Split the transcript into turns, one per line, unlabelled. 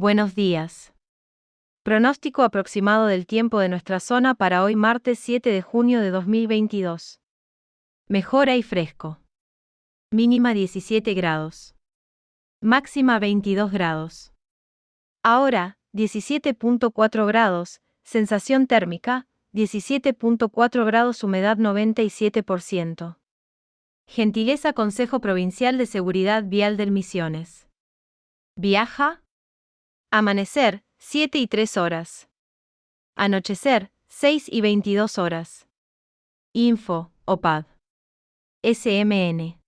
Buenos días. Pronóstico aproximado del tiempo de nuestra zona para hoy martes 7 de junio de 2022. Mejora y fresco. Mínima 17 grados. Máxima 22 grados. Ahora, 17.4 grados, sensación térmica, 17.4 grados humedad 97%. Gentileza Consejo Provincial de Seguridad Vial del Misiones. Viaja. Amanecer, 7 y 3 horas. Anochecer, 6 y 22 horas. Info, OPAD. SMN.